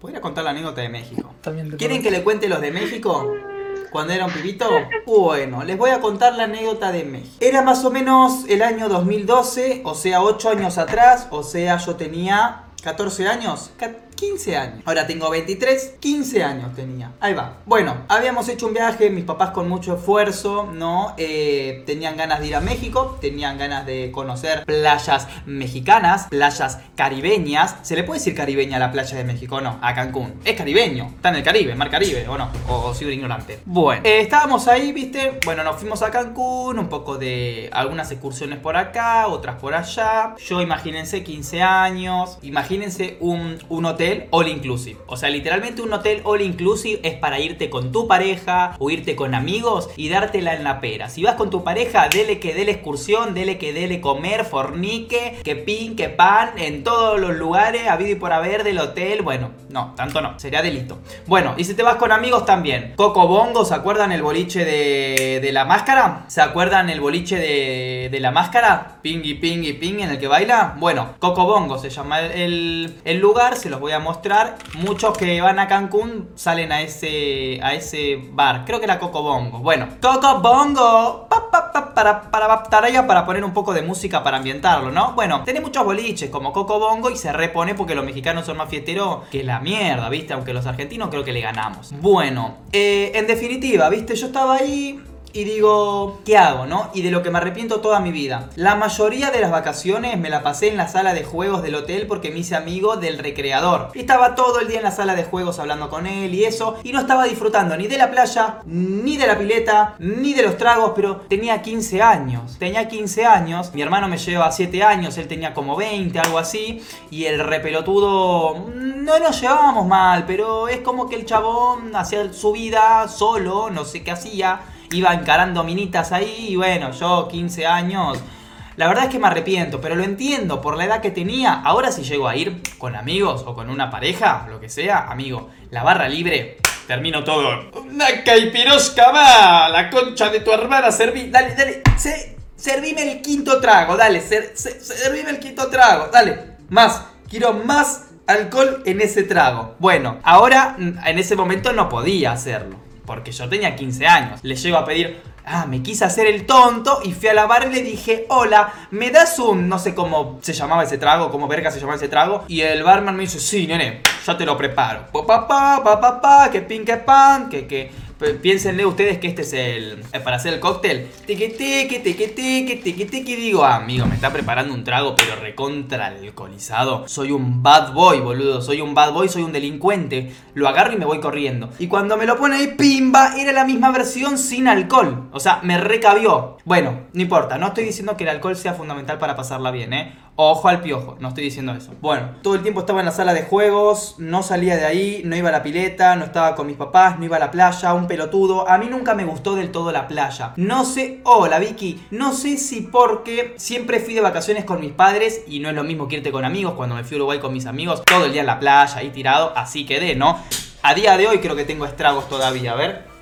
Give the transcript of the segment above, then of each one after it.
Podría contar la anécdota de México. ¿Quieren que le cuente los de México? Cuando era un pibito. Bueno, les voy a contar la anécdota de México. Era más o menos el año 2012, o sea, 8 años atrás, o sea, yo tenía 14 años, 15 años. Ahora tengo 23, 15 años tenía. Ahí va. Bueno, habíamos hecho un viaje, mis papás con mucho esfuerzo, ¿no? Eh, tenían ganas de ir a México, tenían ganas de conocer playas mexicanas, playas caribeñas. ¿Se le puede decir caribeña a la playa de México? No, a Cancún. Es caribeño, está en el Caribe, mar Caribe, ¿o no? O, soy un ignorante. Bueno, eh, estábamos ahí, ¿viste? Bueno, nos fuimos a Cancún, un poco de algunas excursiones por acá, otras por allá. Yo imagínense 15 años, imagínense un, un hotel all inclusive. O sea, literalmente un hotel all inclusive es para irte con tu pareja o irte con amigos y dártela en la pera. Si vas con tu pareja, dele que dele excursión, dele que dele comer, fornique, que pin, que pan, en todos los lugares, habido y por haber del hotel. Bueno, no, tanto no, sería delito. Bueno, y si te vas con amigos también. Coco Bongo, ¿se acuerdan el boliche de, de la máscara? ¿Se acuerdan el boliche de, de la máscara? Ping y ping y ping en el que baila. Bueno, Coco Bongo se llama el, el- el lugar, se los voy a mostrar. Muchos que van a Cancún salen a ese, a ese bar. Creo que era Coco Bongo. Bueno, Coco Bongo. Pa, pa, pa, para, para, para, para poner un poco de música para ambientarlo, ¿no? Bueno, tiene muchos boliches como Coco Bongo y se repone porque los mexicanos son más fiesteros que la mierda, ¿viste? Aunque los argentinos creo que le ganamos. Bueno, eh, en definitiva, ¿viste? Yo estaba ahí y digo, ¿qué hago, no? Y de lo que me arrepiento toda mi vida. La mayoría de las vacaciones me la pasé en la sala de juegos del hotel porque me hice amigo del recreador. Estaba todo el día en la sala de juegos hablando con él y eso. Y no estaba disfrutando ni de la playa, ni de la pileta, ni de los tragos, pero tenía 15 años. Tenía 15 años. Mi hermano me lleva 7 años, él tenía como 20, algo así. Y el repelotudo... No nos llevábamos mal, pero es como que el chabón hacía su vida solo, no sé qué hacía iba encarando minitas ahí y bueno, yo 15 años. La verdad es que me arrepiento, pero lo entiendo por la edad que tenía. Ahora si llego a ir con amigos o con una pareja, lo que sea, amigo, la barra libre, termino todo. Una caipirosca va, la concha de tu hermana, serví, dale, dale, se- servime el quinto trago, dale, ser- se- servime el quinto trago, dale, más, quiero más alcohol en ese trago. Bueno, ahora en ese momento no podía hacerlo. Porque yo tenía 15 años. Le llego a pedir. Ah, me quise hacer el tonto y fui a la bar y le dije, hola, ¿me das un, no sé cómo se llamaba ese trago, cómo verga se llamaba ese trago? Y el barman me dice, sí, nene, ya te lo preparo. Pa, pa, pa, pa, pa, pa, que pin, que pan, que, que... Piénsenle ustedes que este es el... eh, para hacer el cóctel. Tiqui, tiqui, tiqui, tiqui, tiqui, tiqui. Digo, amigo, me está preparando un trago, pero recontra alcoholizado. Soy un bad boy, boludo. Soy un bad boy, soy un delincuente. Lo agarro y me voy corriendo. Y cuando me lo pone ahí, pimba, era la misma versión sin alcohol. O sea, me recabió. Bueno, no importa. No estoy diciendo que el alcohol sea fundamental para pasarla bien, ¿eh? Ojo al piojo, no estoy diciendo eso. Bueno, todo el tiempo estaba en la sala de juegos, no salía de ahí, no iba a la pileta, no estaba con mis papás, no iba a la playa, un pelotudo. A mí nunca me gustó del todo la playa. No sé, hola Vicky, no sé si porque siempre fui de vacaciones con mis padres y no es lo mismo que irte con amigos. Cuando me fui a Uruguay con mis amigos, todo el día en la playa, ahí tirado, así quedé, ¿no? A día de hoy creo que tengo estragos todavía, a ver.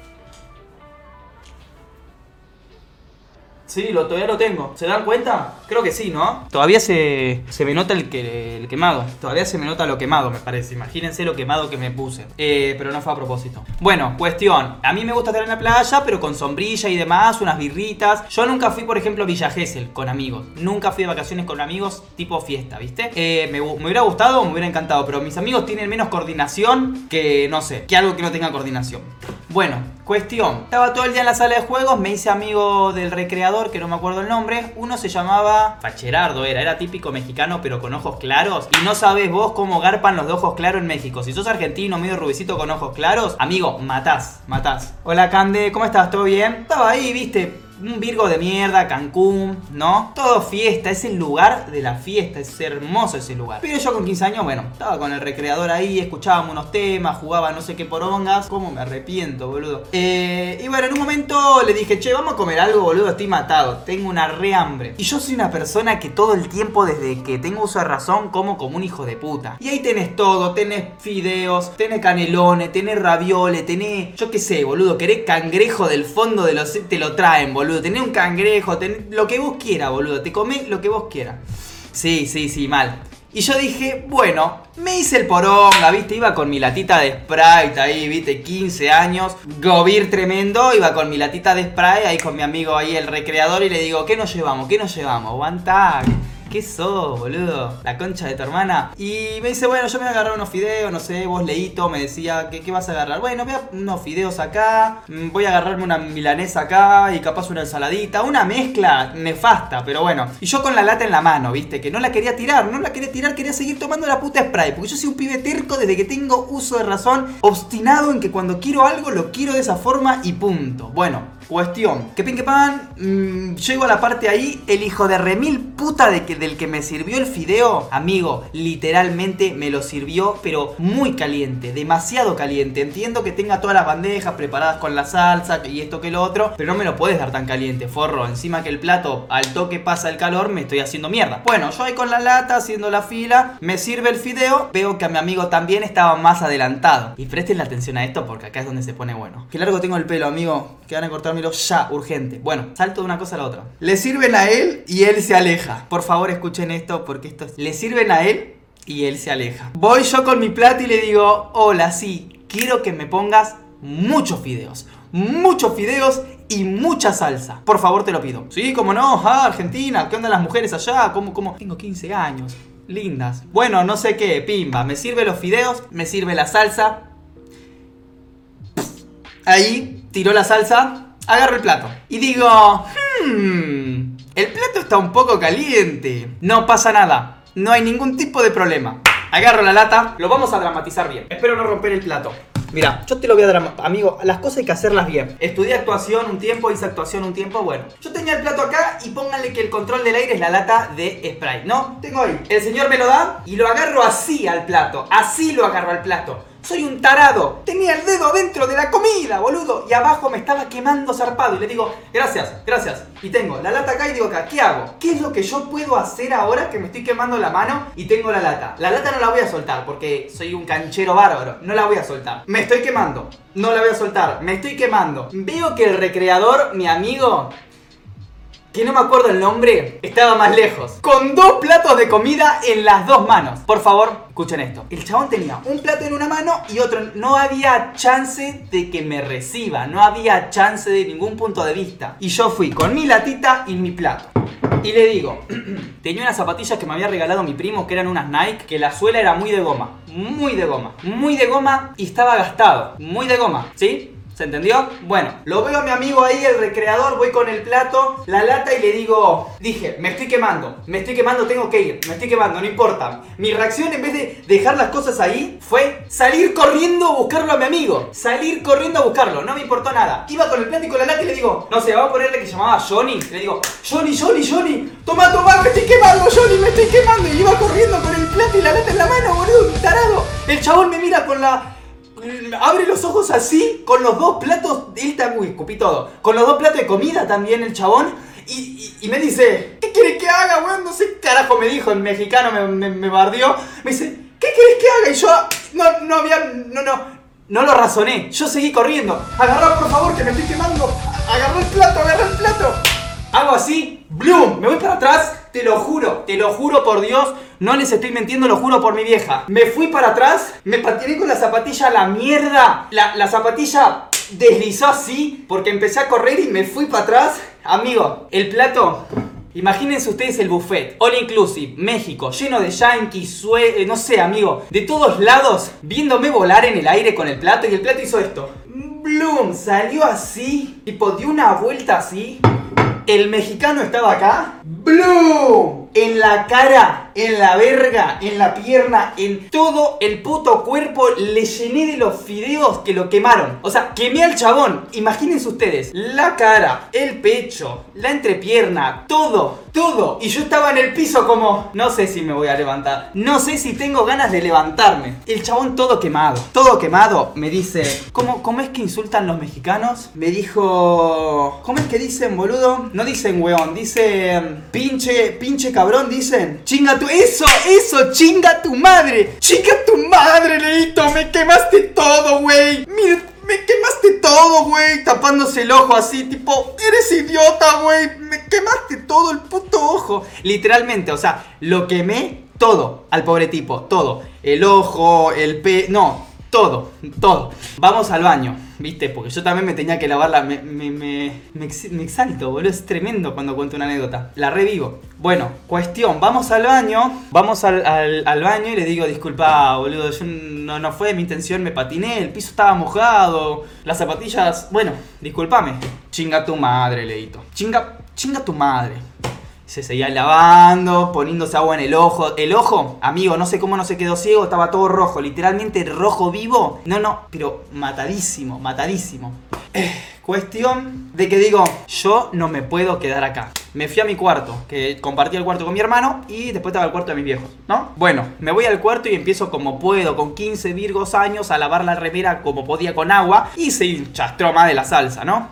Sí, lo, todavía lo tengo. ¿Se dan cuenta? Creo que sí, ¿no? Todavía se, se me nota el, que, el quemado. Todavía se me nota lo quemado, me parece. Imagínense lo quemado que me puse. Eh, pero no fue a propósito. Bueno, cuestión. A mí me gusta estar en la playa, pero con sombrilla y demás, unas birritas. Yo nunca fui, por ejemplo, a Villa Gesell con amigos. Nunca fui de vacaciones con amigos tipo fiesta, ¿viste? Eh, me, me hubiera gustado me hubiera encantado, pero mis amigos tienen menos coordinación que, no sé, que algo que no tenga coordinación. Bueno, cuestión. Estaba todo el día en la sala de juegos, me hice amigo del recreador, que no me acuerdo el nombre. Uno se llamaba Facherardo, era, era típico mexicano, pero con ojos claros. Y no sabes vos cómo garpan los ojos claros en México. Si sos argentino, medio rubicito con ojos claros, amigo, matás, matás. Hola Cande, ¿cómo estás? ¿Todo bien? Estaba ahí, viste, un Virgo de mierda, Cancún, ¿no? Todo fiesta, es el lugar de la fiesta, es hermoso ese lugar. Pero yo con 15 años, bueno, estaba con el recreador ahí, escuchábamos unos temas, jugaba no sé qué porongas. ¿Cómo me arrepiento, boludo? Eh, y bueno, en un momento le dije, che, vamos a comer algo, boludo, estoy matado, tengo una re hambre. Y yo soy una persona que todo el tiempo, desde que tengo uso de razón, como como un hijo de puta. Y ahí tenés todo, tenés fideos, tenés canelones, tenés ravioles, tenés, yo qué sé, boludo, querés cangrejo del fondo de los... te lo traen, boludo boludo. Tenés un cangrejo, ten- lo que vos quieras, boludo. Te comés lo que vos quieras. Sí, sí, sí, mal. Y yo dije, bueno, me hice el poronga, viste, iba con mi latita de Sprite ahí, viste, 15 años, gobir tremendo, iba con mi latita de Sprite ahí con mi amigo ahí, el recreador, y le digo, ¿qué nos llevamos? ¿Qué nos llevamos? Aguantá, ¿qué sos, boludo? La concha de tu hermana. Y me dice, bueno, yo me voy a agarrar unos fideos, no sé, vos leíto, me decía, ¿qué, qué vas a agarrar? Bueno, voy a unos fideos acá, mm, voy a agarrarme una milanesa acá y capaz una ensaladita, una mezcla nefasta, pero bueno. Y yo con la lata en la mano, viste, que no la quería tirar, no la quería tirar, quería seguir tomando la puta spray, porque yo soy un pibe terco desde que tengo uso de razón, obstinado en que cuando quiero algo lo quiero de esa forma y punto. Bueno, Cuestión, que pin que pan, mm, llego a la parte ahí, el hijo de remil puta de que, del que me sirvió el fideo, amigo, literalmente me lo sirvió, pero muy caliente, demasiado caliente. Entiendo que tenga todas las bandejas preparadas con la salsa y esto que lo otro, pero no me lo puedes dar tan caliente, forro. Encima que el plato, al toque pasa el calor, me estoy haciendo mierda. Bueno, yo ahí con la lata, haciendo la fila, me sirve el fideo, veo que a mi amigo también estaba más adelantado. Y presten la atención a esto porque acá es donde se pone bueno. Qué largo tengo el pelo, amigo, que van a ya, urgente. Bueno, salto de una cosa a la otra. Le sirven a él y él se aleja. Por favor, escuchen esto porque esto es... Le sirven a él y él se aleja. Voy yo con mi plato y le digo, hola, sí, quiero que me pongas muchos fideos. Muchos fideos y mucha salsa. Por favor, te lo pido. Sí, cómo no, Argentina, ¿qué onda las mujeres allá? ¿Cómo, cómo? Tengo 15 años. Lindas. Bueno, no sé qué, pimba. Me sirve los fideos, me sirve la salsa. Ahí, tiró la salsa, agarro el plato. Y digo, hmm, el plato está un poco caliente. No pasa nada. No hay ningún tipo de problema. Agarro la lata, lo vamos a dramatizar bien. Espero no romper el plato. Mira, yo te lo voy a dar, amigo, las cosas hay que hacerlas bien. Estudié actuación un tiempo, hice actuación un tiempo, bueno. Yo tenía el plato acá y pónganle que el control del aire es la lata de Sprite, ¿no? Tengo ahí. El señor me lo da y lo agarro así al plato, así lo agarro al plato. Soy un tarado. Tenía el dedo dentro de la comida, boludo. Y abajo me estaba quemando zarpado. Y le digo, gracias, gracias. Y tengo la lata acá y digo acá, ¿qué hago? ¿Qué es lo que yo puedo hacer ahora que me estoy quemando la mano y tengo la lata? La lata no la voy a soltar porque soy un canchero bárbaro. No la voy a soltar. Me estoy quemando. No la voy a soltar. Me estoy quemando. Veo que el recreador, mi amigo, que no me acuerdo el nombre, estaba más lejos. Con dos platos de comida en las dos manos. Por favor, escuchen esto. El chabón tenía un plato en una mano y otro. No había chance de que me reciba. No había chance de ningún punto de vista. Y yo fui con mi latita y mi plato. Y le digo, tenía unas zapatillas que me había regalado mi primo, que eran unas Nike, que la suela era muy de goma. Muy de goma. Muy de goma y estaba gastado. Muy de goma. ¿Sí? ¿Se entendió? Bueno, lo veo a mi amigo ahí, el recreador, voy con el plato, la lata y le digo, dije, me estoy quemando, me estoy quemando, tengo que ir, me estoy quemando, no importa. Mi reacción en vez de dejar las cosas ahí fue salir corriendo a buscarlo a mi amigo. Salir corriendo a buscarlo, no me importó nada. Iba con el plato y con la lata y le digo, no sé, vamos a ponerle que llamaba Johnny. Le digo, Johnny, Johnny, Johnny, toma, toma, me estoy quemando, Johnny, me estoy quemando. Y iba corriendo con el plato y la lata en la mano, boludo, un tarado. El chabón me mira con la abre los ojos así, con los dos platos, él escupí todo, con los dos platos de comida también el chabón, y, me dice, ¿qué quieres que haga, weón? No sé qué carajo me dijo, en mexicano me, me, me bardeó, me dice, ¿qué querés que haga? Y yo, no, no había, no, no, no lo razoné, yo seguí corriendo, agarrá por favor que me estoy quemando, agarrá el plato, agarrá el plato. Hago así, ¡bloom! Me voy para atrás, te lo juro, te lo juro por Dios, no les estoy mintiendo, lo juro por mi vieja. Me fui para atrás, me patiné con la zapatilla a la mierda. La, la zapatilla deslizó así porque empecé a correr y me fui para atrás. Amigo, el plato. Imagínense ustedes el buffet, all inclusive, México, lleno de yankees, sue eh, no sé, amigo, de todos lados, viéndome volar en el aire con el plato y el plato hizo esto. Bloom, salió así, tipo dio una vuelta así. El mexicano estaba acá. ¡Bloom! En la cara, en la verga, en la pierna, en todo el puto cuerpo le llené de los fideos que lo quemaron. O sea, quemé al chabón. Imagínense ustedes, la cara, el pecho, la entrepierna, todo, todo. Y yo estaba en el piso como, no sé si me voy a levantar. No sé si tengo ganas de levantarme. El chabón todo quemado, todo quemado. Me dice, ¿cómo, cómo es que insultan los mexicanos? Me dijo, ¿cómo es que dicen, boludo? No dicen weón, dicen pinche, pinche dicen. Chinga tu, eso, eso, chinga tu madre. Chinga tu madre, Leito, me quemaste todo, güey. Mira, Me quemaste todo, güey. Tapándose el ojo así, tipo, eres idiota, güey. Me quemaste todo el puto ojo. Literalmente, o sea, lo quemé todo al pobre tipo, todo. El ojo, el pe... No, todo, todo. Vamos al baño, ¿viste? Porque yo también me tenía que lavarla. Me, me, me, exalto, boludo. Es tremendo cuando cuento una anécdota. La revivo. Bueno, cuestión. Vamos al baño. Vamos al, al, baño y le digo, disculpa, boludo. Yo no, no fue mi intención, me patiné. El piso estaba mojado. Las zapatillas. Bueno, discúlpame. Chinga tu madre, Leito. Chinga, chinga tu madre se seguía lavando, poniéndose agua en el ojo. El ojo, amigo, no sé cómo no se quedó ciego, estaba todo rojo, literalmente rojo vivo. No, no, pero matadísimo, matadísimo. Eh, cuestión de que digo, yo no me puedo quedar acá. Me fui a mi cuarto, que compartía el cuarto con mi hermano y después estaba el cuarto de mis viejos, ¿no? Bueno, me voy al cuarto y empiezo como puedo, con 15 virgos años, a lavar la remera como podía con agua y se hinchastró más de la salsa, ¿no?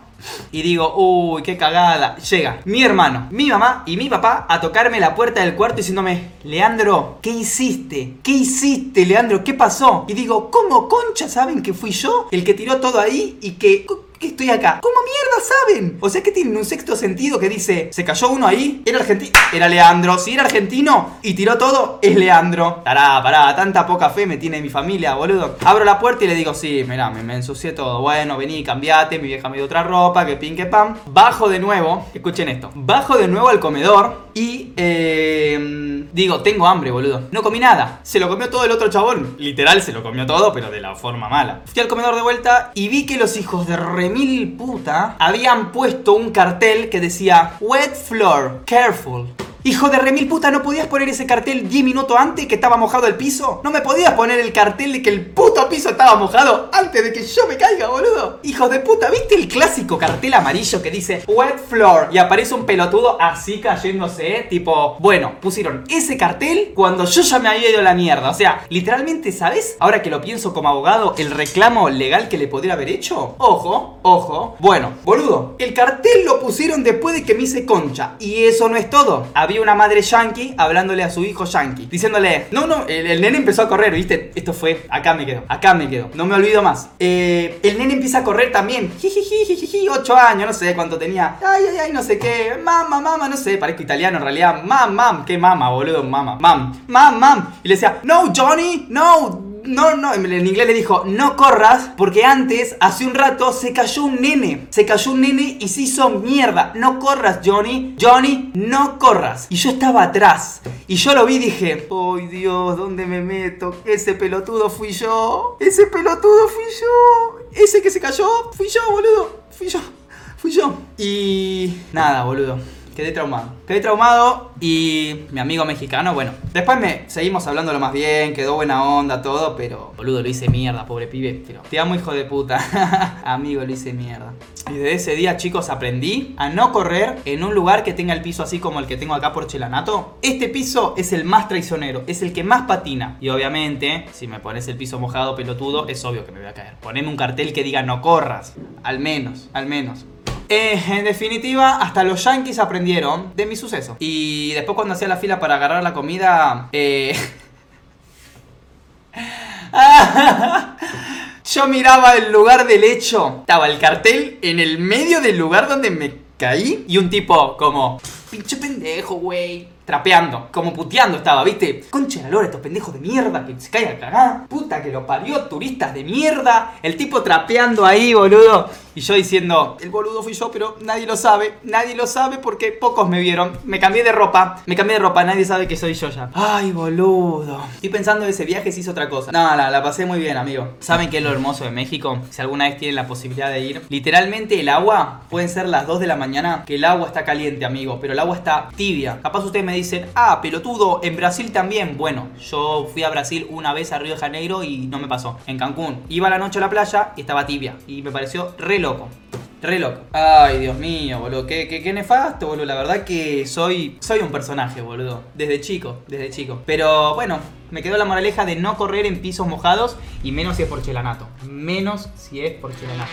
Y digo, uy, qué cagada. Llega mi hermano, mi mamá y mi papá a tocarme la puerta del cuarto diciéndome, Leandro, ¿qué hiciste? ¿Qué hiciste, Leandro? ¿Qué pasó? Y digo, ¿cómo concha saben que fui yo el que tiró todo ahí y que estoy acá. ¿Cómo mierda saben? O sea que tienen un sexto sentido que dice, se cayó uno ahí, era argentino, era Leandro. Si era argentino y tiró todo, es Leandro. Pará, pará, tanta poca fe me tiene mi familia, boludo. Abro la puerta y le digo, sí, mirá, me, me ensucié todo. Bueno, vení, cambiate, mi vieja me dio otra ropa, que pin, que pam. Bajo de nuevo, escuchen esto. Bajo de nuevo al comedor y eh, digo, tengo hambre, boludo. No comí nada. Se lo comió todo el otro chabón. Literal, se lo comió todo, pero de la forma mala. Fui al comedor de vuelta y vi que los hijos de mil puta habían puesto un cartel que decía Wet floor, careful. Hijo de remil puta, ¿no podías poner ese cartel 10 minutos antes que estaba mojado el piso? ¿No me podías poner el cartel de que el puto piso estaba mojado antes de que yo me caiga, boludo? Hijo de puta, ¿viste el clásico cartel amarillo que dice wet floor y aparece un pelotudo así cayéndose? Tipo, bueno, pusieron ese cartel cuando yo ya me había ido a la mierda. O sea, literalmente, ¿sabes? Ahora que lo pienso como abogado, el reclamo legal que le podría haber hecho. Ojo, ojo. Bueno, boludo, el cartel lo pusieron después de que me hice concha. Y eso no es todo una madre yankee hablándole a su hijo yankee, diciéndole, no, no, el, nene empezó a correr, viste, esto fue, acá me quedo, acá me quedo, no me olvido más. Eh, el nene empieza a correr también, jiji, 8 años, no sé cuánto tenía, ay, ay, ay, no sé qué, mamá, mamá, no sé, parezco italiano en realidad, mam, mam, qué mama, boludo, mama, mam, mam, mam, y le decía, no, Johnny, no, no, no, en inglés le dijo, no corras, porque antes, hace un rato, se cayó un nene. Se cayó un nene y se hizo mierda. No corras, Johnny. Johnny, no corras. Y yo estaba atrás. Y yo lo vi y dije, ¡ay Dios! ¿Dónde me meto? Ese pelotudo fui yo. Ese pelotudo fui yo. Ese que se cayó, fui yo, boludo. Fui yo. Fui yo. Y nada, boludo. Quedé traumado. Quedé traumado y mi amigo mexicano, bueno, después me seguimos hablando lo más bien, quedó buena onda, todo, pero boludo, lo hice mierda, pobre pibe. Pero te amo, hijo de puta. amigo, lo hice mierda. Y desde ese día, chicos, aprendí a no correr en un lugar que tenga el piso así como el que tengo acá por Chelanato. Este piso es el más traicionero, es el que más patina. Y obviamente, si me pones el piso mojado, pelotudo, es obvio que me voy a caer. Poneme un cartel que diga no corras. Al menos, al menos. Eh, en definitiva, hasta los yankees aprendieron de mi suceso. Y después cuando hacía la fila para agarrar la comida... Eh... Yo miraba el lugar del hecho. Estaba el cartel en el medio del lugar donde me caí. Y un tipo como... Pinche pendejo, güey trapeando, como puteando estaba, ¿viste? Concha la lora, estos pendejos de mierda que se caigan a cagar. Puta que lo parió, turistas de mierda. El tipo trapeando ahí, boludo. Y yo diciendo, el boludo fui yo, pero nadie lo sabe. Nadie lo sabe porque pocos me vieron. Me cambié de ropa. Me cambié de ropa, nadie sabe que soy yo ya. Ay, boludo. Estoy pensando en ese viaje si hizo otra cosa. No, la, la pasé muy bien, amigo. ¿Saben qué es lo hermoso de México? Si alguna vez tienen la posibilidad de ir. Literalmente el agua, pueden ser las 2 de la mañana, que el agua está caliente, amigo. Pero el agua está tibia. Capaz ustedes me dicen, ah, pelotudo, en Brasil también. Bueno, yo fui a Brasil una vez a Río de Janeiro y no me pasó. En Cancún. Iba la noche a la playa y estaba tibia. Y me pareció re loco. Re loco. Ay, Dios mío, boludo. Qué, qué, nefasto, boludo. La verdad que soy, soy un personaje, boludo. Desde chico, desde chico. Pero bueno, me quedó la moraleja de no correr en pisos mojados y menos si es por chelanato. Menos si es por chelanato.